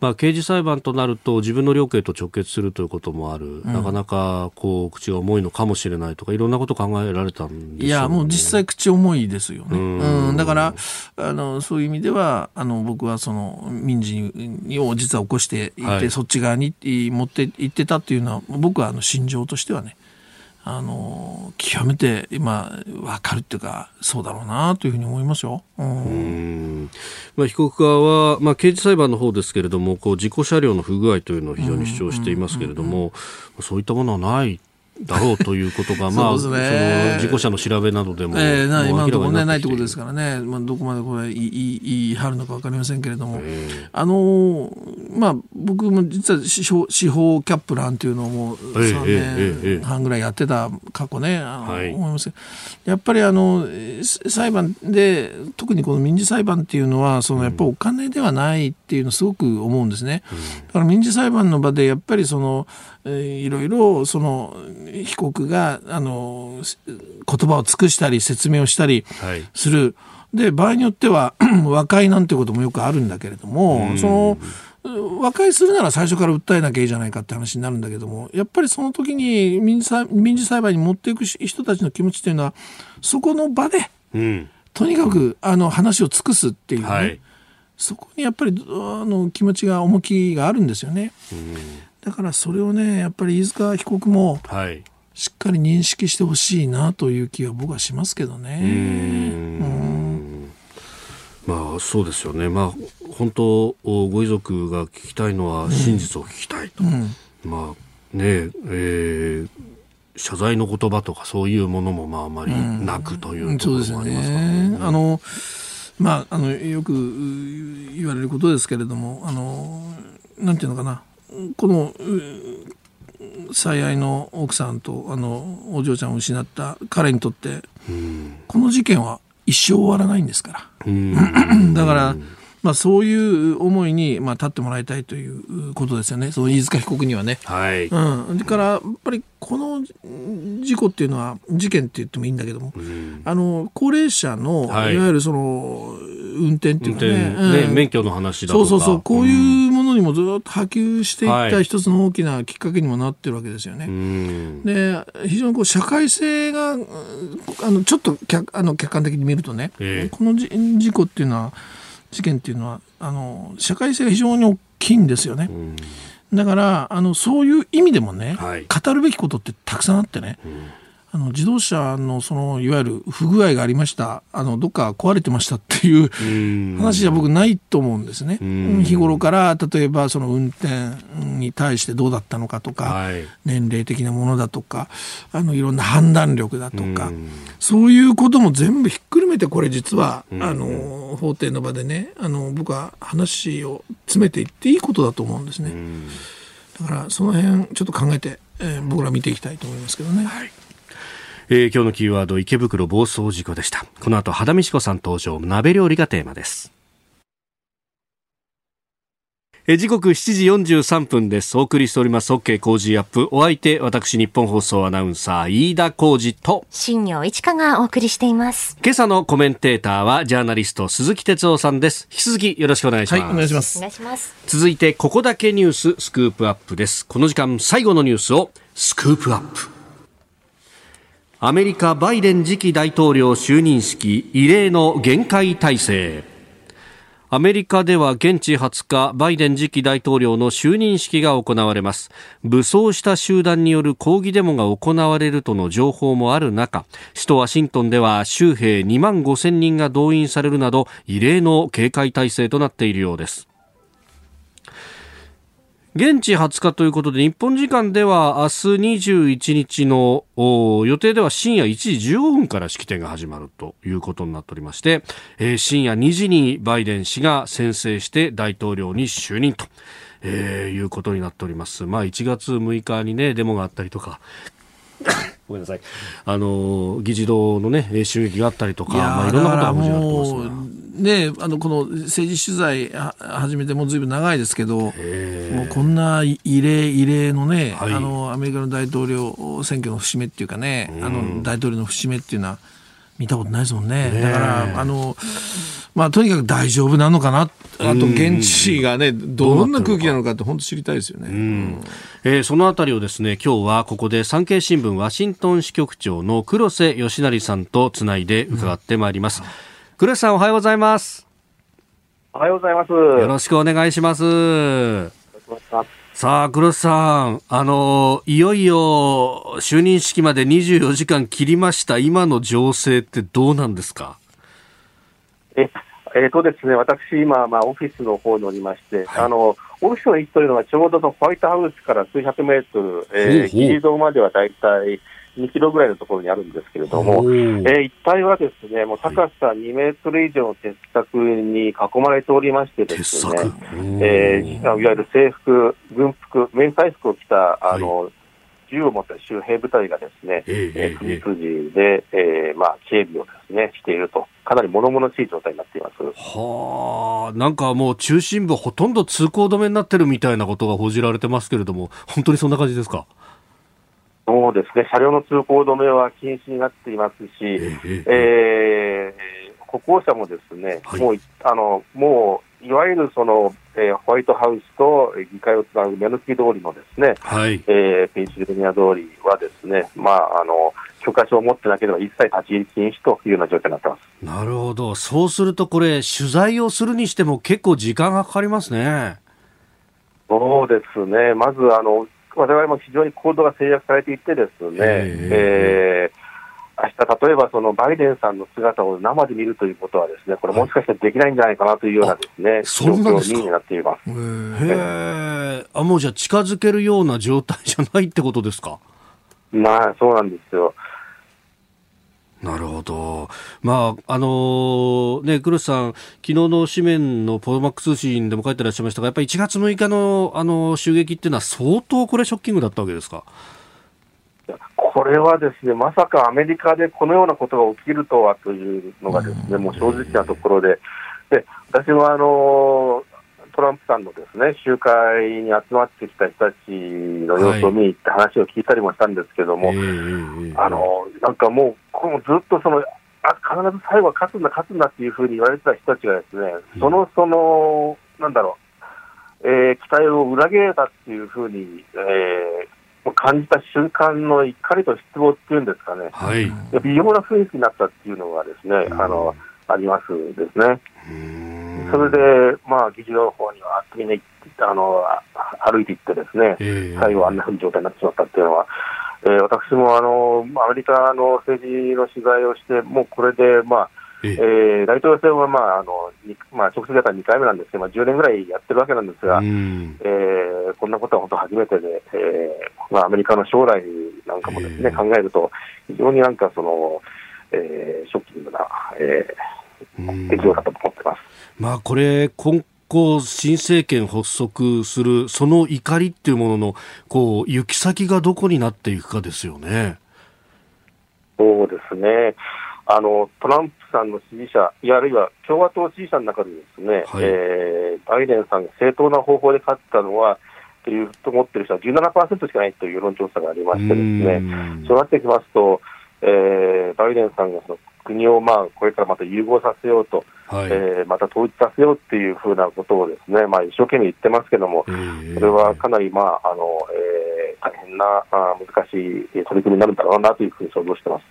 まあ、刑事裁判となると自分の量刑と直結するということもある。なかなかこう口が重いのかもしれないとかいろんなこと考えられたんでね、いやもう実際口重いですよね。うん。だからあのそういう意味ではあの僕はその民事を実は起こしていて、はい、そっち側に持っていってたっていうのは僕はあの心情としてはねあの極めて今分かるっていうかそうだろうなというふうに思いますよ。うん、まあ、被告側は、まあ、刑事裁判の方ですけれどもこう事故車両の不具合というのを非常に主張していますけれども、そういったものはないだろうということが、まあ、そ、ね、の事故車の調べなどでも、えー、今のところね、ないところですからね、まあ、どこまでこれ言い言い張るのか分かりませんけれども、あのまあ、僕も実は司法司法キャップランというのをもう3年半ぐらいやってた過去ね、はい、思いますやっぱりあの裁判で、特にこの民事裁判っていうのは、そのやっぱお金ではないっていうのすごく思うんですね。だから民事裁判の場でやっぱりそのいろいろその被告があの言葉を尽くしたり説明をしたりする、はい、で場合によっては 和解なんてこともよくあるんだけれども、その和解するなら最初から訴えなきゃいいじゃないかって話になるんだけどもやっぱりその時に民事民事裁判に持っていく人たちの気持ちっていうのはそこの場で、うん、とにかくあの話を尽くすっていうね、はい、そこにやっぱりあの気持ちが重きがあるんですよね。うんだからそれをねやっぱり飯塚被告もしっかり認識してほしいなという気は僕はしますけどね。まあそうですよね。まあ本当ご遺族が聞きたいのは真実を聞きたいと。うん、まあねえー謝罪の言葉とかそういうものもまああまりなくというところもありますからね。うん、ねあのまああのよく言われることですけれどもあのなんていうのかなこの最愛の奥さんとあのお嬢ちゃんを失った彼にとって、この事件は一生終わらないんですから。だから、まあ、そういう思いに、まあ、立ってもらいたいということですよね、その飯塚被告にはね。はい、うん、だから、やっぱりこの事故っていうのは、事件って言ってもいいんだけども、うん、あの高齢者の、はい、いわゆるその運転っていうかね、ねうん、免許の話だとか。そうそうそう、こういうものにもずっと波及していった一つの大きなきっかけにもなってるわけですよね。で、非常にこう社会性が、あのちょっと客あの客観的に見るとね、えー、この事故っていうのは、事件っていうのはあの社会性が非常に大きいんですよね。だからあのそういう意味でもね、はい、語るべきことってたくさんあってね、あの自動車のそのいわゆる不具合がありました。あのどっか壊れてましたっていう話じゃ僕ないと思うんですね。日頃から例えばその運転に対してどうだったのかとか、はい、年齢的なものだとかあのいろんな判断力だとかそういうことも全部ひっくるめてこれ実はあの法廷の場でねあの僕は話を詰めていっていいことだと思うんですね。だからその辺ちょっと考えて、えー、僕ら見ていきたいと思いますけどね。はいえー、今日のキーワード池袋暴走事故でしたこの後肌美子さん登場鍋料理がテーマですえ時刻7時43分です。お送りしております。OK 工事アップ。お相手、私、日本放送アナウンサー、飯田浩二と、新業一華がお送りしています。今朝のコメンテーターは、ジャーナリスト、鈴木哲夫さんです。引き続きよろしくお願いします。はい、お願いします。お願いします。続いて、ここだけニュース、スクープアップです。この時間、最後のニュースを、スクープアップ。アメリカバイデン次期大統領就任式異例の限界体制。アメリカでは現地20日バイデン次期大統領の就任式が行われます。武装した集団による抗議デモが行われるとの情報もある中首都ワシントンでは州兵2万5000人が動員されるなど異例の警戒態勢となっているようです。現地20日ということで日本時間では明日21日の予定では深夜1時15分から式典が始まるということになっておりまして、えー、深夜2時にバイデン氏が宣誓して大統領に就任と、えー、いうことになっております。まあ1月6日にねデモがあったりとか ごめんなさい。あの、議事堂のね、襲撃があったりとか、まあ、いろんなことが始まってますね、あのこの政治取材始めてもうずいぶん長いですけど、もうこんな異例異例のね、はい、あのアメリカの大統領選挙の節目っていうかね、あの大統領の節目っていうのは見たことないですもんね。だからあのまあとにかく大丈夫なのかな。あと現地がねどんな空気なのかって本当知りたいですよね。うんえー、そのあたりをですね今日はここで産経新聞ワシントン支局長の黒瀬義成さんとつないで伺ってまいります。うん、黒瀬さんおはようございます。おはようございます。よろしくお願いします。さあ、黒瀬さん、あの、いよいよ就任式まで24時間切りました、今の情勢ってどうなんですか？え、えーとですね、私、今、まあ、オフィスの方におりまして、はい、あのオフィスの位置というのはちょうどホワイトハウスから数百メートル、えー、議事堂まではだいたい2キロぐらいのところにあるんですけれども、えー、一帯はですね、もう高さ2メートル以上の鉄柵に囲まれておりましてですね、えー、いわゆる制服、軍服、迷彩服を着た、あの、はい。銃を持った周兵部隊がですね、えー、えー、で、えー、まあ、警備をですね、していると、かなり物々しい状態になっています。はあ、なんかもう中心部ほとんど通行止めになってるみたいなことが報じられてますけれども、本当にそんな感じですか？そうですね、車両の通行止めは禁止になっていますし、えー、えー、歩行者もですね、はい、もうあのもういわゆるその、えー、ホワイトハウスと議会をつなぐ目抜き通りのですね、はい、えー、ペンシルベニア通りはですね、まああの許可証を持ってなければ一切立ち入り禁止というような状況になってます。なるほど、そうするとこれ、取材をするにしても結構時間がかかりますね。そうですね、まずあの我々も非常に行動が制約されていてですね、えー、明日例えばそのバイデンさんの姿を生で見るということはですね、これもしかしたらできないんじゃないかなというようなですね、状況になっています。へあ、もうじゃあ近づけるような状態じゃないってことですか？まあ、そうなんですよ。なるほど。まあ、あのー、ね、黒瀬さん、昨日の紙面のポーマック通信でも書いてらっしゃいましたが、やっぱり1月6日の、あの、襲撃っていうのは相当これショッキングだったわけですか？これはですね、まさかアメリカでこのようなことが起きるとはというのがですね、もう正直なところで、で、私はあのトランプさんのですね集会に集まってきた人たちの様子を見に行って話を聞いたりもしたんですけども、はい、あのなんかもう、このずっとそのあ必ず最後は勝つんだ、勝つんだっていうふうに言われてた人たちがですね、その、その、なんだろう、えー、期待を裏切られたっていうふうに、えー、感じた瞬間の怒りと失望っていうんですかね、はい、微妙な雰囲気になったっていうのがですね、あの、ありますですね。それで、まあ、議事堂の方にはみんなあの歩いていってですね、えー、最後あんなふうに状態になってしまったっていうのは、えー、私もあのアメリカの政治の取材をして、もうこれで、まあ、えー、大統領選は、まああのまあ、直接やったら2回目なんですけど、まあ、10年ぐらいやってるわけなんですが、うん、えー、こんなことは本当初めてで、えーまあ、アメリカの将来なんかもですね、えー、考えると、非常になんかその、えー、ショッキングな、えー、出来事だと思ってます。まあ、これ今後、新政権発足する、その怒りっていうものの、こう、行き先がどこになっていくかですよね。そうですね。あの、トランプさんの支持者、あるいは共和党支持者の中でですね、はい、えー、バイデンさんが正当な方法で勝ったのは、というと思ってる人は17%しかないという世論調査がありましてですね、そうなってきますと、えー、バイデンさんがその国をまあこれからまた融合させようと、はい、えー、また統一させようっていうふうなことをですね、まあ、一生懸命言ってますけども、えー、それはかなり、まああのえー、大変なあ難しい取り組みになるんだろうなというふうに想像してます、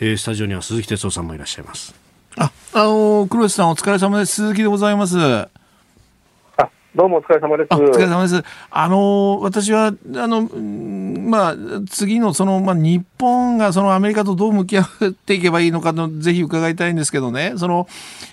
えー、スタジオには鈴木哲夫さんもいらっしゃいます。あ、あの黒石さんお疲れ様です。鈴木でございます。どうもお疲れ様です。お疲れ様です。あの、私は、あの、まあ、次のその、まあ、日本がそのアメリカとどう向き合っていけばいいのかと、ぜひ伺いたいんですけどね、その、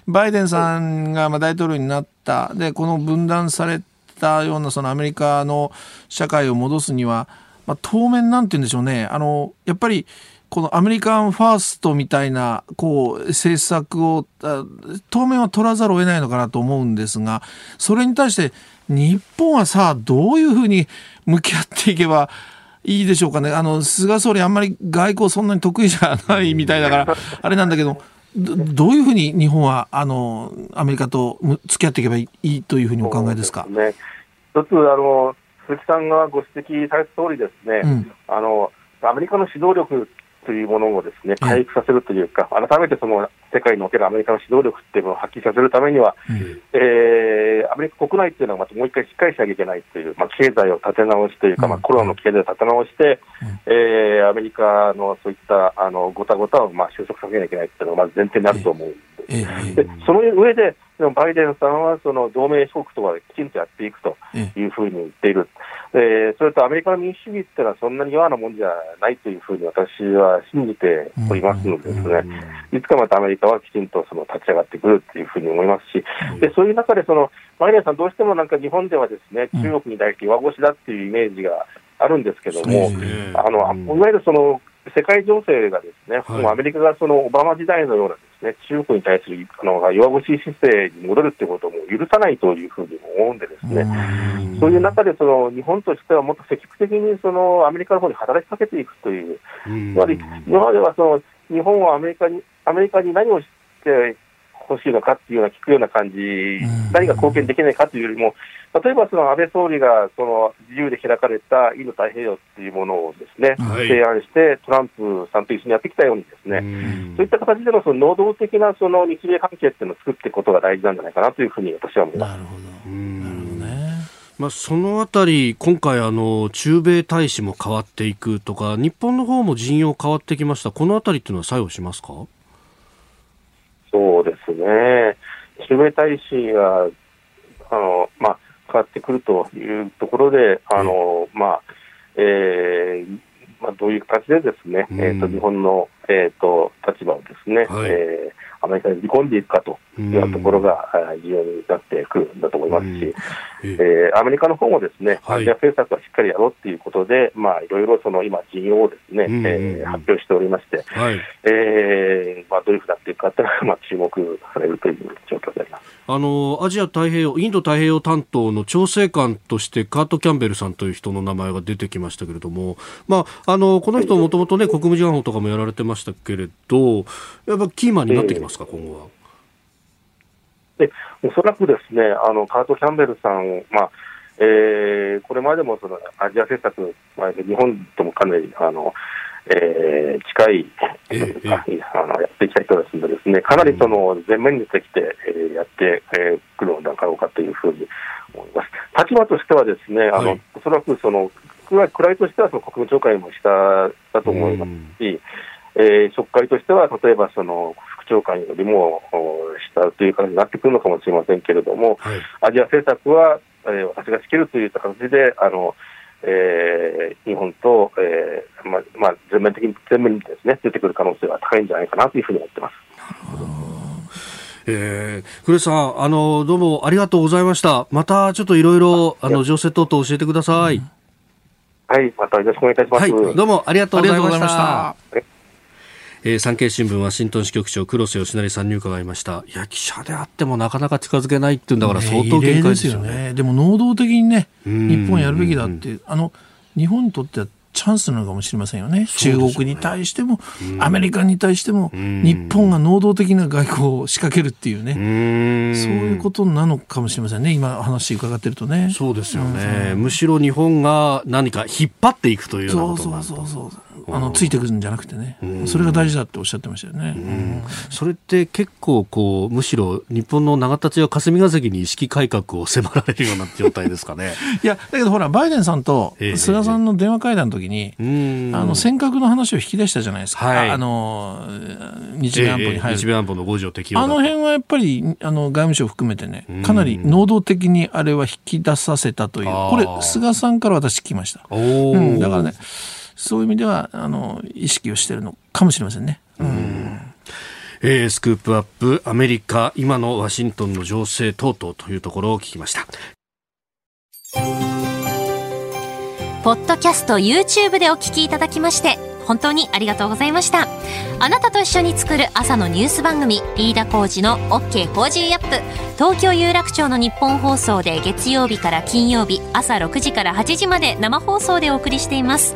バイデンさんがま大統領になった、で、この分断されたようなそのアメリカの社会を戻すには、まあ、当面なんて言うんでしょうね、あの、やっぱり、このアメリカンファーストみたいな、こう、政策を、当面は取らざるを得ないのかなと思うんですが、それに対して、日本はさあ、どういうふうに向き合っていけばいいでしょうかね。あの、菅総理あんまり外交そんなに得意じゃないみたいだから、あれなんだけど、どどういうふうに日本はあのアメリカと付き合っていけばいいというふうにお考えですか？すね、一つあの鈴木さんがご指摘された通りですね、うん、あのアメリカの指導力というものをですね回復させるというか、改めてその世界におけるアメリカの指導力っていうのを発揮させるためには、うん、えー、アメリカ国内っていうのはまたもう一回しっかりしなきゃいけないという、まあ、経済を立て直しというか、まあ、コロナの経済を立て直して、うん、えー、アメリカのそういったあのごたごたをまあ収束させなきゃいけないっていうのがまず前提になると思うんでその上で、バイデンさんはその同盟諸国とはきちんとやっていくというふうに言っている、えー、それとアメリカの民主主義っていうのはそんなに弱なもんじゃないというふうに私は信じておりますのでですね、いつかまたアメリカはきちんとその立ち上がってくるというふうに思いますし、でそういう中でその、バイデンさん、どうしてもなんか日本ではですね中国に対して弱腰だっていうイメージがあるんですけども、あのいわゆるその世界情勢がですね、はい、もうアメリカがそのオバマ時代のようなですね。中国に対するあの弱腰姿勢に戻るということも許さないというふうに思うんで、ですね。そういう中でその日本としてはもっと積極的にそのアメリカの方に働きかけていくという、つまり今まではその日本はアメリカにアメリカに何をしてほしいのかっていうような聞くような感じ、何が貢献できないかというよりも、例えばその安倍総理がその自由で開かれたインド太平洋っていうものをですね、はい、提案して、トランプさんと一緒にやってきたように、ですねそういった形でのその能動的なその日米関係っていうのを作っていくことが大事なんじゃないかなというふうに私は思います。なるほど。ね。まあ、そのあたり、今回あの、駐米大使も変わっていくとか、日本の方も陣容変わってきました、このあたりっていうのは作用しますか？そうですね、駐米大使があの、まあ、変わってくるというところで、あのまあえーまあ、どういう形でですね、えーと、日本の、えーと、立場をですね、はい、えーアメリカに離込んでいくかというところが重要になってくるんだと思いますし、えー、アメリカの方もですね、アジア政策はしっかりやろうということで、まあ、いろいろその今、陣容をですね、えー、発表しておりまして、はい、えー、まあ、どういうふうになっていくかというのが、まあ、注目されるという状況であります。あのアジア太平洋、インド太平洋担当の調整官として、カート・キャンベルさんという人の名前が出てきましたけれども、まあ、あのこの人、もともとね、国務次官補とかもやられてましたけれど、やっぱキーマンになってきますか、今後は？でおそらくですねあのカート・キャンベルさん、まあえー、これまでもそのアジア政策、まあ、日本ともかなりあの、えー、近い、えー、あのやっていきたい人ですのでですね、かなりその前面に出てきて、えー、やってくるのだろうかというふうに思います。立場としてはですね、あの、はい、おそらくその位としてはその国務長官も下だと思いますし、えー、職会としては例えばその長官よりも下という感じになってくるのかもしれませんけれども、はい、アジア政策は、えー、私が仕切るといった形で、あのえー、日本と、えーままあ、全面的に全面にです、ね、出てくる可能性は高いんじゃないかなというふうに思ってます。えー、古さん、あの、どうもありがとうございました。またちょっといろいろ、あの、情勢等々教えてください。はい、またよろしくお願いいたします。はい、どうもありがとうございました。えー、産経新聞ワシントン支局長黒瀬義成さんに伺いました。いや記者であってもなかなか近づけないっていうんだから相当限界ですよね。ね、でも能動的にね日本やるべきだってあの日本にとってはチャンスなのかもしれませんよね。ね。中国に対しても、アメリカに対しても、日本が能動的な外交を仕掛けるっていうね、うそういうことなのかもしれませんね、今、話伺ってるとね。そうですよね、むしろ日本が何か引っ張っていくというようなことそうそうそうそうあのついてくるんじゃなくてね、それが大事だっておっしゃってましたよね、それって結構こう、むしろ日本の永田町や霞が関に意識改革を迫られるような状態ですかね。いや、だけどほら、バイデンさんと菅さんの電話会談の時に、えあの尖閣の話を引き出したじゃないですか、はい、あの日米安保に入る、日米安保の5条適用あの辺はやっぱりあの外務省含めてね、かなり能動的にあれは引き出させたという、これ、菅さんから私聞きました。うん、だからねそういう意味ではあの意識をしているのかもしれませんね。うん。えー、スクープアップアメリカ今のワシントンの情勢等々というところを聞きました。ポッドキャスト YouTube でお聞きいただきまして本当にありがとうございました。あなたと一緒に作る朝のニュース番組飯田浩二の OK コージーアップ。東京有楽町のニッポン放送で月曜日から金曜日朝6時から8時まで生放送でお送りしています